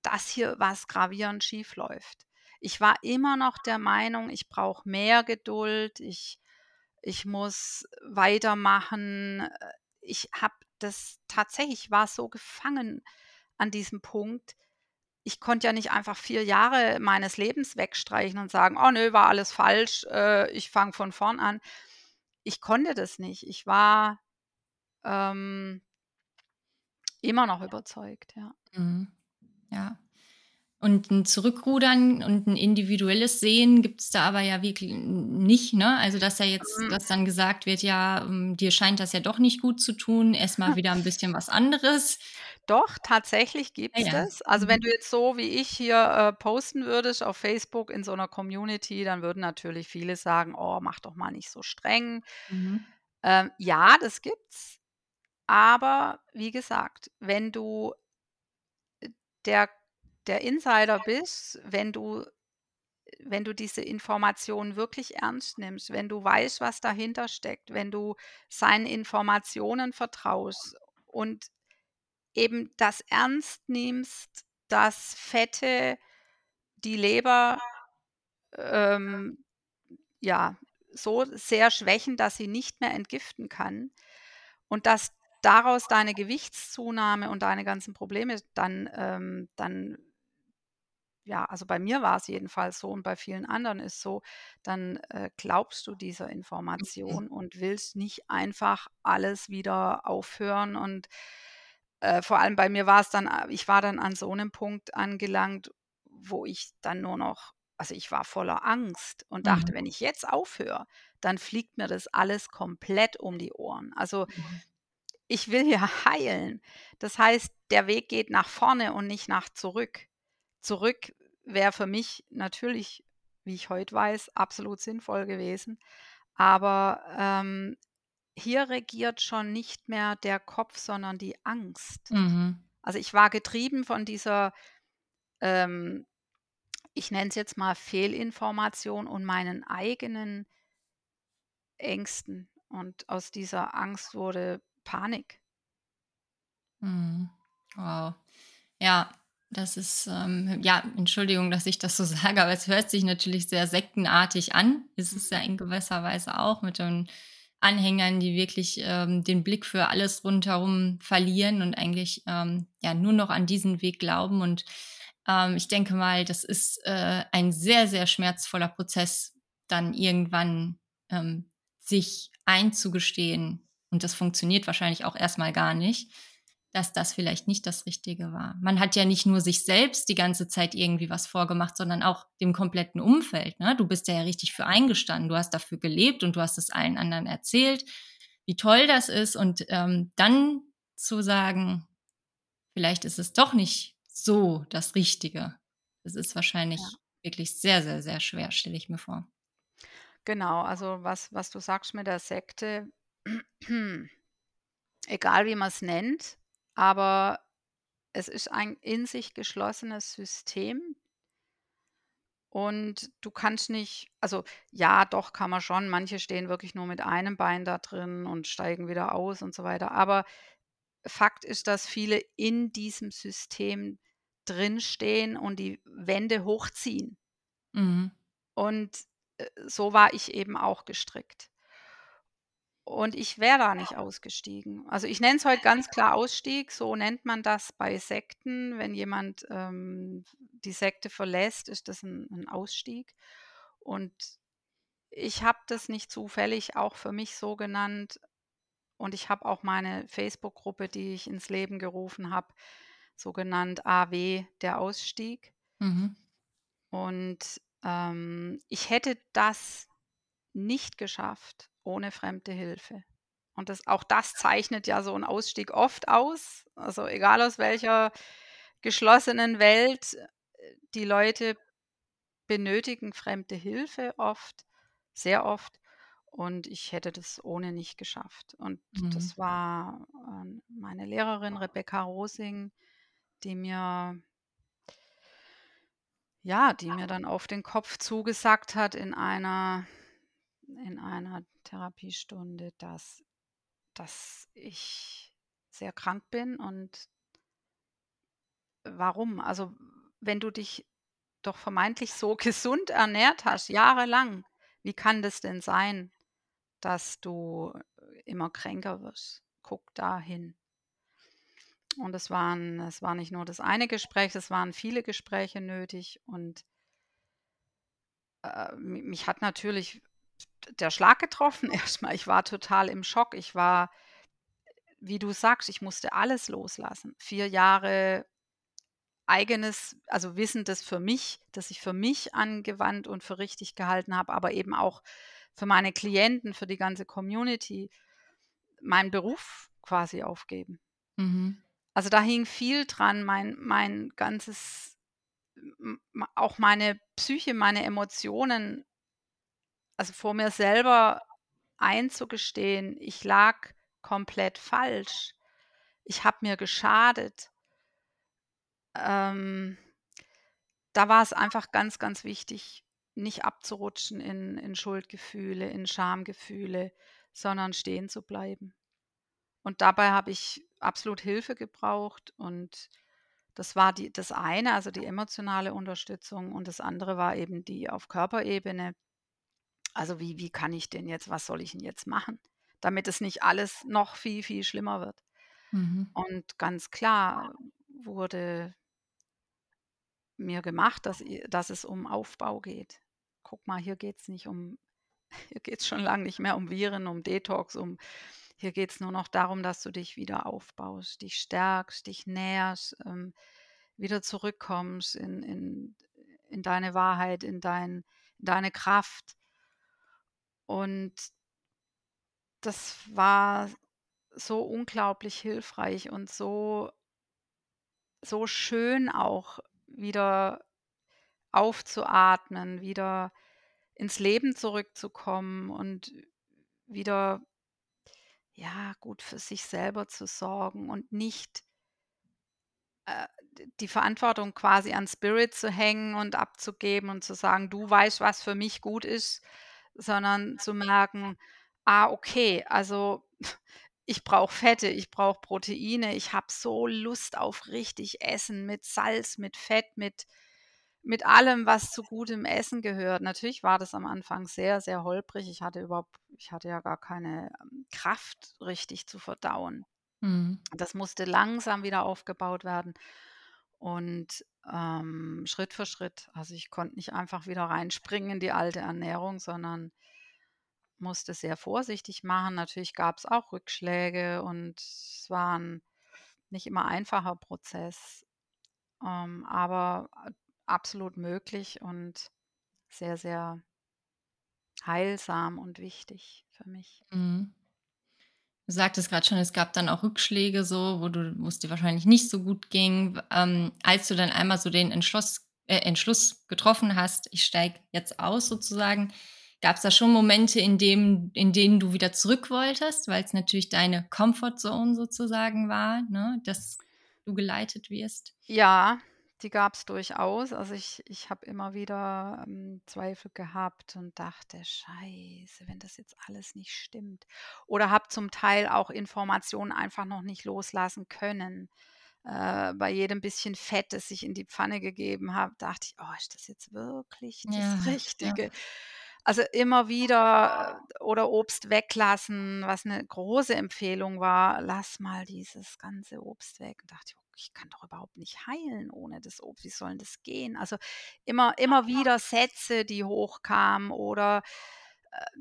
B: dass hier was gravierend schief läuft. Ich war immer noch der Meinung, ich brauche mehr Geduld, ich, ich muss weitermachen. Äh, ich habe das tatsächlich, ich war so gefangen an diesem Punkt. Ich konnte ja nicht einfach vier Jahre meines Lebens wegstreichen und sagen, oh nö, war alles falsch, äh, ich fange von vorn an. Ich konnte das nicht. Ich war ähm, immer noch überzeugt, ja.
A: Mhm. Ja. Und ein Zurückrudern und ein individuelles Sehen gibt's da aber ja wirklich nicht, ne? Also, dass ja jetzt
B: Mhm.
A: dass dann gesagt wird: „Ja, hm, dir scheint das ja doch nicht gut zu tun, ess mal wieder 'n bisschen was anderes.“
B: Doch, tatsächlich
A: Ah
B: gibt's
A: ja.
B: das. Also, wenn
A: Mhm.
B: du jetzt so wie ich hier, äh, posten würdest auf Facebook in so 'ner Community, dann würden natürlich viele sagen: „Oh, mach doch mal nicht so streng.“
A: Mhm.
B: Ähm, ja, das gibt's, aber wie gesagt, wenn du der der Insider bist, wenn du wenn du diese Informationen wirklich ernst nimmst, wenn du weißt, was dahinter steckt, wenn du seinen Informationen vertraust und eben das ernst nimmst, dass Fette die Leber, ähm, ja, so sehr schwächen, dass sie nicht mehr entgiften kann und dass daraus deine Gewichtszunahme und deine ganzen Probleme dann ähm, dann ja, also bei mir war es jedenfalls so und bei vielen anderen ist so, dann, äh, glaubst du dieser
A: Okay.
B: Information und willst nicht einfach alles wieder aufhören und, äh, vor allem bei mir war es dann a ich war dann an so 'nem Punkt angelangt, wo ich dann nur noch also, ich war voller Angst und dachte:
A: Mhm.
B: „Wenn ich jetzt aufhöre, dann fliegt mir das alles komplett um die Ohren.“ Also,
A: Mhm.
B: Ich will ja heilen. Das heißt, der Weg geht nach vorne und nicht nach zurück. Zurück wäre für mich natürlich, wie ich heute weiß, absolut sinnvoll gewesen. Aber, ähm, hier regiert schon nicht mehr der Kopf, sondern die Angst.
A: Mhm.
B: Also, ich war getrieben von dieser, ähm, ich nenne es jetzt mal Fehlinformation und meinen eigenen Ängsten. Und aus dieser Angst wurde Panik.
A: Mhm. Wow. Ja, das ist, ähm ja, Entschuldigung, dass ich das so sage, aber es hört sich natürlich sehr sektenartig an. Ist es ja
B: Mhm.
A: in gewisser Weise auch mit den Anhängern, die wirklich, ähm, den Blick für alles rundherum verlieren und eigentlich, ähm, ja, nur noch an diesen Weg glauben. Und, ähm, ich denke mal, das ist, äh, ein sehr, sehr schmerzvoller Prozess, dann irgendwann, ähm, sich einzugestehen und das funktioniert wahrscheinlich auch erst mal gar nicht, dass das vielleicht nicht das Richtige war. Man hat ja nicht nur sich selbst die ganze Zeit irgendwie was vorgemacht, sondern auch dem kompletten Umfeld, ne? Du bist ja richtig für eingestanden. Du hast dafür gelebt und du hast es allen anderen erzählt, wie toll das ist und, ähm, dann zu sagen: „Vielleicht ist es doch nicht so das Richtige.“ Das ist
B: Ja.
A: wahrscheinlich wirklich sehr, sehr, sehr schwer, stelle ich mir vor.
B: Genau, also was was du sagst mit der Sekte, egal wie man's nennt, aber es ist ein in sich geschlossenes System und du kannst nicht also ja, doch, kann man schon. Manche stehen wirklich nur mit einem Bein da drin und steigen wieder aus und so weiter. Aber Fakt ist, dass viele in diesem System drinstehen und die Wände hochziehen.
A: Mhm.
B: Und, äh, so war ich eben auch gestrickt. Und ich wäre da nicht ausgestiegen. Also, ich nenne es heute ganz klar Ausstieg, so nennt man das bei Sekten. Wenn jemand, ähm, die Sekte verlässt, ist das ein 'n Ausstieg. Und ich habe das nicht zufällig auch für mich so genannt und ich habe auch meine Facebook-Gruppe, die ich ins Leben gerufen habe, so genannt AW, der Ausstieg.
A: Mhm.
B: Und, ähm, ich hätte das nicht geschafft ohne fremde Hilfe. Und das auch das zeichnet ja so 'n Ausstieg oft aus. Also, egal aus welcher geschlossenen Welt, äh, die Leute benötigen fremde Hilfe oft, sehr oft. Und ich hätte das ohne nicht geschafft. Und
A: Mhm.
B: das war, ähm, meine Lehrerin Rebecca Rosing, die mir ja, die mir dann auf den Kopf zugesagt hat in einer in einer Therapiestunde, dass dass ich sehr krank bin und warum? Also, wenn du dich doch vermeintlich so gesund ernährt hast, jahrelang, wie kann das denn sein, dass du immer kränker wirst? Guck dahin. Und es waren es war nicht nur das eine Gespräch, es waren viele Gespräche nötig und, äh, mi mich hat natürlich der Schlag getroffen erstmal. Ich war total im Schock. Ich war wie du sagst, ich musste alles loslassen. 4 Jahre eigenes also Wissen, das für mich das ich für mich angewandt und für richtig gehalten habe, aber eben auch für meine Klienten, für die ganze Community, meinen Beruf quasi aufgeben.
A: Mhm.
B: Also, da hing viel dran, mein mein ganzes auch meine Psyche, meine Emotionen, also vor mir selber einzugestehen, ich lag komplett falsch. Ich habe mir geschadet. Ähm, da war es einfach ganz, ganz wichtig, nicht abzurutschen in in Schuldgefühle, in Schamgefühle, sondern stehen zu bleiben. Und dabei habe ich absolut Hilfe gebraucht und das war die das eine, also die emotionale Unterstützung und das andere war eben die auf Körperebene. Also, wie wie kann ich denn jetzt was soll ich denn jetzt machen, damit es nicht alles noch viel, viel schlimmer wird?
A: Mhm.
B: Und ganz klar wurde mir gemacht, dass dass es um Aufbau geht. Guck mal, hier geht's nicht um hier geht's schon lang nicht mehr um Viren, um Detox, um hier geht's nur noch darum, dass du dich wieder aufbaust, dich stärkst, dich nährst, ähm, wieder zurückkommst in in in deine Wahrheit, in dein in deine Kraft. Und das war so unglaublich hilfreich und so so schön auch wieder aufzuatmen, wieder ins Leben zurückzukommen und wieder, ja, gut für sich selber zu sorgen und nicht äh, die Verantwortung quasi an Spirit zu hängen und abzugeben und zu sagen: „Du weißt, was für mich gut ist“, sondern zu merken: „Ah, okay, also ich brauche Fette, ich brauche Proteine, ich habe so Lust auf richtig Essen mit Salz, mit Fett, mit mit allem, was zu gutem Essen gehört.“ Natürlich war das am Anfang sehr, sehr holprig. Ich hatte überhaupt ich hatte ja gar keine, ähm, Kraft, richtig zu verdauen.
A: Mhm.
B: Das musste langsam wieder aufgebaut werden und, ähm, Schritt für Schritt. Also, ich konnte nicht einfach wieder reinspringen in die alte Ernährung, sondern musste sehr vorsichtig machen. Natürlich gab's auch Rückschläge und es war 'n nicht immer einfacher Prozess, ähm, aber absolut möglich und sehr, sehr heilsam und wichtig für mich.
A: Mhm. Du sagtest grad schon, es gab dann auch Rückschläge so, wo du wo's dir wahrscheinlich nicht so gut ging. Ähm, als du dann einmal so den Entschluss äh, Entschluss getroffen hast: „Ich steige jetzt aus“, sozusagen, gab's da schon Momente, in dem in denen du wieder zurück wolltest, weil's natürlich deine Comfort Zone sozusagen war, ne, dass du geleitet wirst?
B: Ja, die gab's durchaus. Also, ich ich habe immer wieder, ähm, Zweifel gehabt und dachte: „Scheiße, wenn das jetzt alles nicht stimmt.“ Oder habe zum Teil auch Informationen einfach noch nicht loslassen können. Äh, bei jedem bisschen Fett, das ich in die Pfanne gegeben habe, dachte ich: „Oh, ist das jetzt wirklich das
A: Ja, ja.
B: Richtige?“ Also immer wieder äh, oder Obst weglassen, was eine große Empfehlung war: „Lass mal dieses ganze Obst weg.“ Und dachte ich: „Oh, ich kann doch überhaupt nicht heilen ohne das Obst. Wie soll das gehen?“ Also, immer immer wieder Sätze, die hochkamen oder,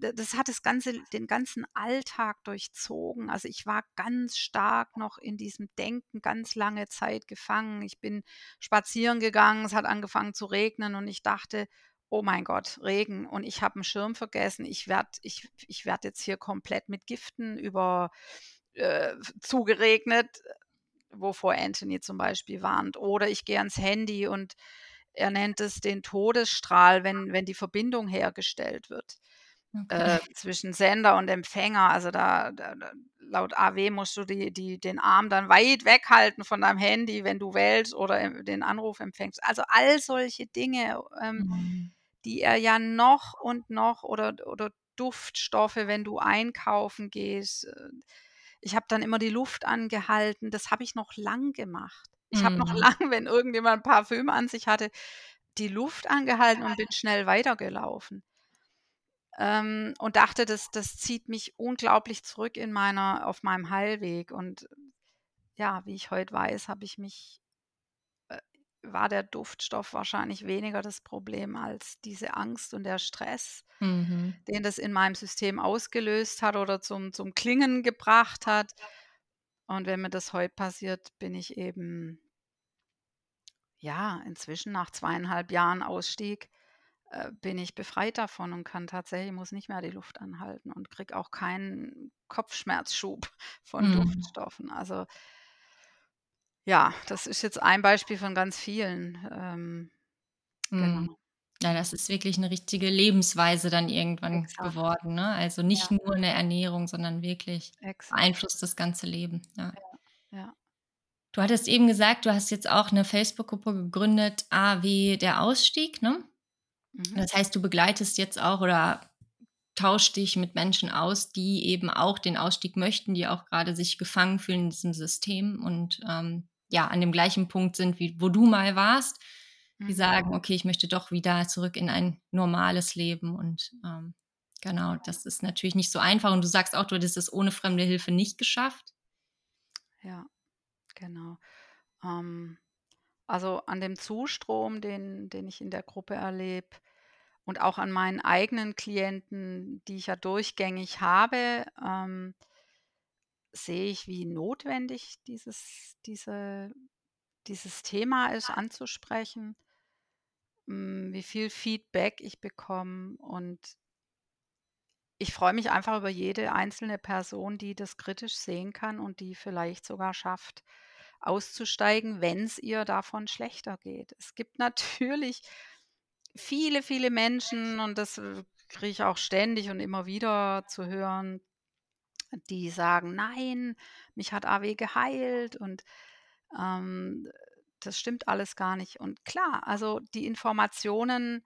B: äh, das hat das ganze den ganzen Alltag durchzogen. Also, ich war ganz stark noch in diesem Denken ganz lange Zeit gefangen. Ich bin spazieren gegangen, es hat angefangen zu regnen und ich dachte: „Oh mein Gott, Regen und ich habe 'n Schirm vergessen. Ich werde ich ich werde jetzt hier komplett mit Giften über äh, zugeregnet“, wovor Anthony zum Beispiel warnt. Oder ich gehe ans Handy und er nennt es den Todesstrahl, wenn wenn die Verbindung hergestellt wird,
A: Okay.
B: äh, zwischen Sender und Empfänger. Also, da da laut AW musst du die die den Arm dann weit weghalten von deinem Handy, wenn du wählst oder, äh, den Anruf empfängst. Also, all solche Dinge, ähm,
A: Mhm.
B: die er ja noch und noch oder oder Duftstoffe, wenn du einkaufen gehst. Äh, ich habe dann immer die Luft angehalten. Das habe ich noch lang gemacht. Ich habe noch
A: Mhm.
B: lang, wenn irgendjemand Parfüm an sich hatte, die Luft angehalten und bin schnell weitergelaufen. Ähm, und dachte, das das zieht mich unglaublich zurück in meiner auf meinem Heilweg. Und ja, wie ich heute weiß, habe ich mich war der Duftstoff wahrscheinlich weniger das Problem als diese Angst und der Stress,
A: Mhm.
B: den das in meinem System ausgelöst hat oder zum zum Klingen gebracht hat. Und wenn mir das heute passiert, bin ich eben ja, inzwischen nach 2,5 Jahren Ausstieg, äh, bin ich befreit davon und kann tatsächlich muss nicht mehr die Luft anhalten und kriege auch keinen Kopfschmerzschub von
A: Mhm.
B: Duftstoffen. Also ja, das ist jetzt ein Beispiel von ganz vielen. Ähm,
A: Mhm.
B: genau.
A: Ja, das ist wirklich 'ne richtige Lebensweise dann irgendwann
B: Exakt.
A: geworden, ne? Also,
B: Ja.
A: nicht nur 'ne Ernährung, sondern wirklich
B: Exakt.
A: beeinflusst das ganze Leben, ja.
B: Ja, ja.
A: Du hattest eben gesagt, du hast jetzt auch 'ne Facebook-Gruppe gegründet, AW der Ausstieg, ne?
B: Mhm.
A: Das heißt, du begleitest jetzt auch oder tauschst dich mit Menschen aus, die eben auch den Ausstieg möchten, die auch grade sich gefangen fühlen in diesem System und, ähm, ja, an dem gleichen Punkt sind, wie wo du mal warst. Die
B: Mhm.
A: sagen: „Okay, ich möchte doch wieder zurück in ein normales Leben.“ Und, ähm, genau, das ist natürlich nicht so einfach und du sagst auch, du hättest es ohne fremde Hilfe nicht geschafft.
B: Ja, genau. Ähm, also, an dem Zustrom, den den ich in der Gruppe erlebe und auch an meinen eigenen Klienten, die ich ja durchgängig habe, ähm sehe ich, wie notwendig dieses diese dieses Thema ist anzusprechen. Hm, wie viel Feedback ich bekomme und ich freue mich einfach über jede einzelne Person, die das kritisch sehen kann und die vielleicht sogar schafft, auszusteigen, wenn's ihr davon schlechter geht. Es gibt natürlich viele, viele Menschen und das, äh, kriege ich auch ständig und immer wieder zu hören, die sagen: „Nein, mich hat AW geheilt und, ähm, das stimmt alles gar nicht.“ Und klar, also, die Informationen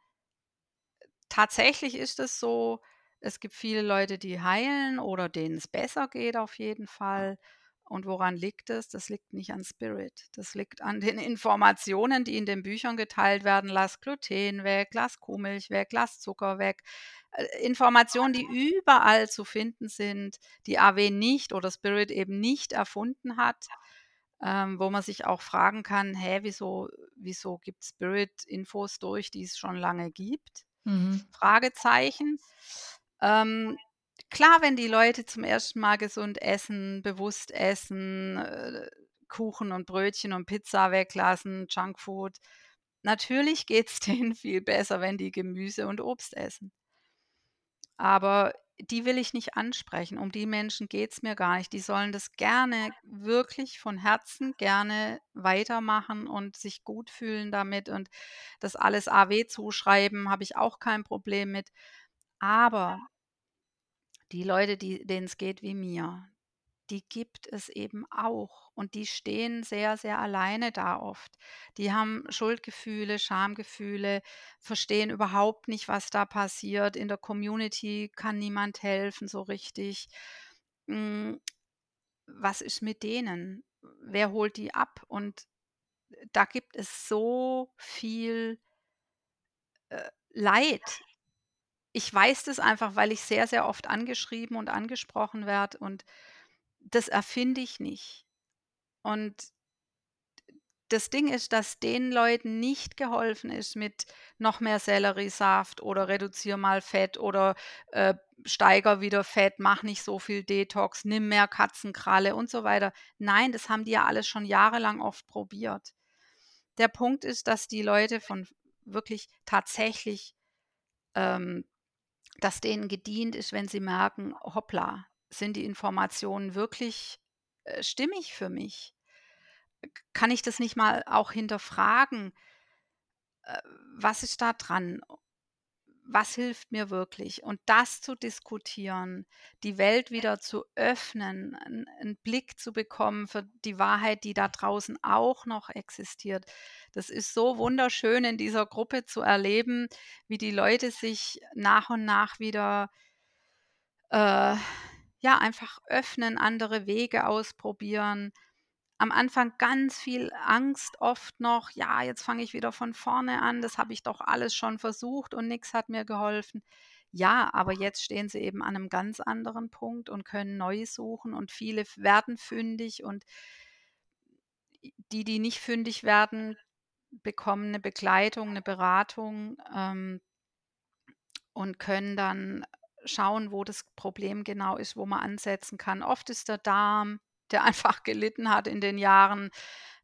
B: tatsächlich ist es so, es gibt viele Leute, die heilen oder denen's besser geht auf jeden Fall. Und woran liegt es? Das liegt nicht an Spirit. Das liegt an den Informationen, die in den Büchern geteilt werden. Lass Gluten weg, lass Kuhmilch weg, lass Zucker weg. Äh, Informationen, die überall zu finden sind, die AW nicht oder Spirit eben nicht erfunden hat, ähm, wo man sich auch fragen kann: „Hä, wieso wieso gibt Spirit Infos durch, die es schon lange gibt?“
A: Mhm.
B: Fragezeichen. Ähm, klar, wenn die Leute zum 1. Mal gesund essen, bewusst essen, äh, Kuchen und Brötchen und Pizza weglassen, Junkfood. Natürlich geht's denen viel besser, wenn die Gemüse und Obst essen. Aber die will ich nicht ansprechen. Um die Menschen geht's mir gar nicht. Die sollen das gerne wirklich von Herzen gerne weitermachen und sich gut fühlen damit und das alles AW zuschreiben, habe ich auch kein Problem mit. Aber die Leute, die denen's geht wie mir, die gibt es eben auch und die stehen sehr, sehr alleine da oft. Die haben Schuldgefühle, Schamgefühle, verstehen überhaupt nicht, was da passiert. In der Community kann niemand helfen so richtig. Hm, was ist mit denen? Wer holt die ab? Und da gibt es so viel äh, Leid ich weiß das einfach, weil ich sehr, sehr oft angeschrieben und angesprochen werde und das erfinde ich nicht. Und das Ding ist, dass den Leuten nicht geholfen ist mit noch mehr Selleriesaft oder reduziere mal Fett oder äh, steiger wieder Fett, mach nicht so viel Detox, nimm mehr Katzenkralle und so weiter. Nein, das haben die ja alles schon jahrelang oft probiert. Der Punkt ist, dass die Leute von wirklich tatsächlich ähm, dass denen gedient ist, wenn sie merken, hoppla, sind die Informationen wirklich äh, stimmig für mich? Kann ich das nicht mal auch hinterfragen? Äh, was ist da dran? Was hilft mir wirklich? Und das zu diskutieren, die Welt wieder zu öffnen, einen Blick zu bekommen für die Wahrheit, die da draußen auch noch existiert. Das ist so wunderschön in dieser Gruppe zu erleben, wie die Leute sich nach und nach wieder äh, ja einfach öffnen, andere Wege ausprobieren am Anfang ganz viel Angst oft noch, ja, jetzt fange ich wieder von vorne an, das habe ich doch alles schon versucht und nichts hat mir geholfen. Ja, aber jetzt stehen sie eben an einem ganz anderen Punkt und können neu suchen und viele werden fündig und die, die nicht fündig werden, bekommen eine Begleitung, eine Beratung ähm, und können dann schauen, wo das Problem genau ist, wo man ansetzen kann. Oft ist der Darm, der einfach gelitten hat in den Jahren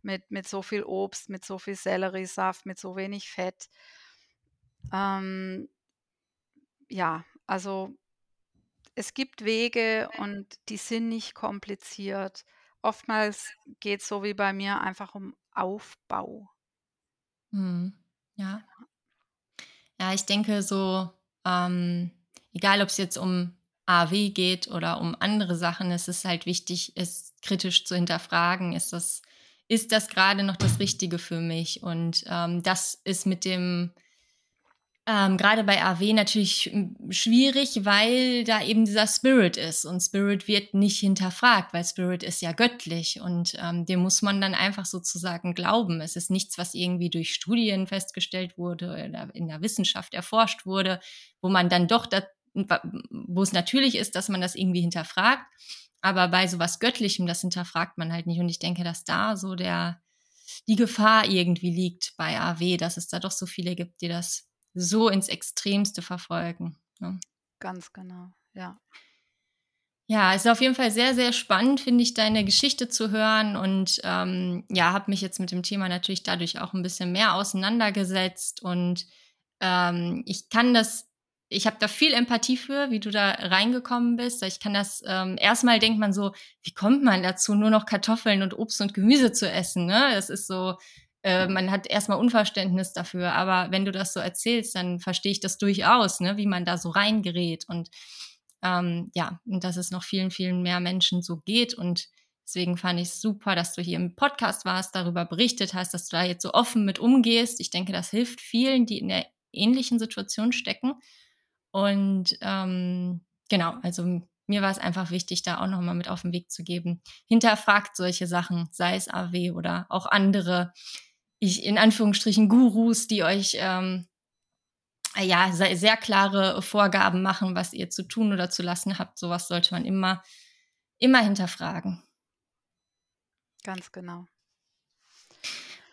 B: mit, mit so viel Obst, mit so viel Selleriesaft, mit so wenig Fett. Ähm, ja, also es gibt Wege und die sind nicht kompliziert. Oftmals geht es so wie bei mir einfach um Aufbau.
A: Hm, ja. Ja, ich denke so, ähm, egal ob es jetzt um AW geht oder um andere Sachen, es ist halt wichtig, es kritisch zu hinterfragen. Ist das, ist das gerade noch das Richtige für mich? Und ähm, das ist mit dem, ähm, gerade bei AW natürlich hm, schwierig, weil da eben dieser Spirit ist. Und Spirit wird nicht hinterfragt, weil Spirit ist ja göttlich und ähm, dem muss man dann einfach sozusagen glauben. Es ist nichts, was irgendwie durch Studien festgestellt wurde oder in der Wissenschaft erforscht wurde, wo man dann doch wo es natürlich ist, dass man das irgendwie hinterfragt. Aber bei sowas Göttlichem, das hinterfragt man halt nicht. Und ich denke, dass da so der, die Gefahr irgendwie liegt bei AW, dass es da doch so viele gibt, die das so ins Extremste verfolgen. Ne?
B: Ganz genau, ja.
A: Ja, es ist auf jeden Fall sehr, sehr spannend, finde ich, deine Geschichte zu hören. Und ähm, ja, habe mich jetzt mit dem Thema natürlich dadurch auch ein bisschen mehr auseinandergesetzt. Und ähm, ich kann das ich habe da viel Empathie für, wie du da reingekommen bist. Ich kann das, ähm, erstmal denkt man so, wie kommt man dazu, nur noch Kartoffeln und Obst und Gemüse zu essen? Ne? Das ist so, äh, man hat erstmal Unverständnis dafür. Aber wenn du das so erzählst, dann verstehe ich das durchaus, ne? wie man da so reingerät. Und ähm, ja, und dass es noch vielen, vielen mehr Menschen so geht. Und deswegen fand ich es super, dass du hier im Podcast warst, darüber berichtet hast, dass du da jetzt so offen mit umgehst. Ich denke, das hilft vielen, die in der ähnlichen Situation stecken. Und ähm, genau, also mir war es einfach wichtig, da auch nochmal mit auf den Weg zu geben. Hinterfragt solche Sachen, sei es AW oder auch andere, ich in Anführungsstrichen Gurus, die euch ähm, ja sehr, sehr klare Vorgaben machen, was ihr zu tun oder zu lassen habt. Sowas sollte man immer, immer hinterfragen.
B: Ganz genau.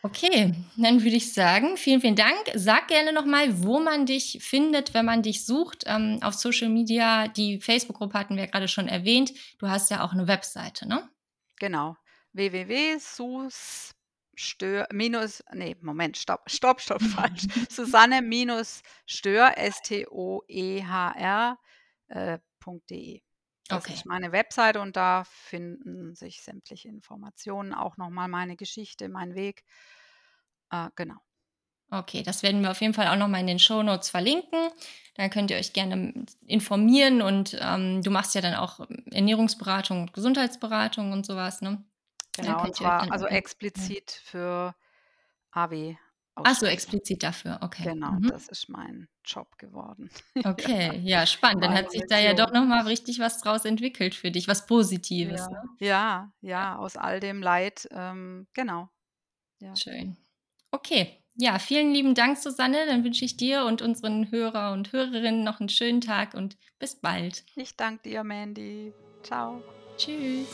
A: Okay, dann würde ich sagen, vielen, vielen Dank. Sag gerne nochmal, wo man dich findet, wenn man dich sucht ähm, auf Social Media. Die Facebook-Gruppe hatten wir gerade schon erwähnt. Du hast ja auch eine Webseite, ne?
B: Genau. www.sus Stör, minus, nee, Moment, stopp, stopp, stopp, falsch. Susanne minus Stör, S-T-O-E-H-R, äh, .de. Das okay. ist meine Webseite und da finden sich sämtliche Informationen, auch nochmal meine Geschichte, mein Weg. Äh, genau.
A: Okay, das werden wir auf jeden Fall auch nochmal in den Show Notes verlinken. Dann könnt ihr euch gerne informieren und ähm, du machst ja dann auch Ernährungsberatung und Gesundheitsberatung und sowas, ne?
B: Genau, und zwar also explizit für AW
A: Ach so, explizit dafür, okay.
B: Genau, mhm. das ist mein Job geworden.
A: Okay, ja, spannend. Dann hat sich da ja doch nochmal richtig was draus entwickelt für dich, was Positives.
B: Ja, ne? ja, ja, aus all dem Leid, ähm, genau.
A: Ja. Schön. Okay, Ja, vielen lieben Dank, Susanne. Dann wünsche ich dir und unseren Hörer und Hörerinnen noch einen schönen Tag und bis bald.
B: Ich danke dir, Mandy. Ciao.
A: Tschüss.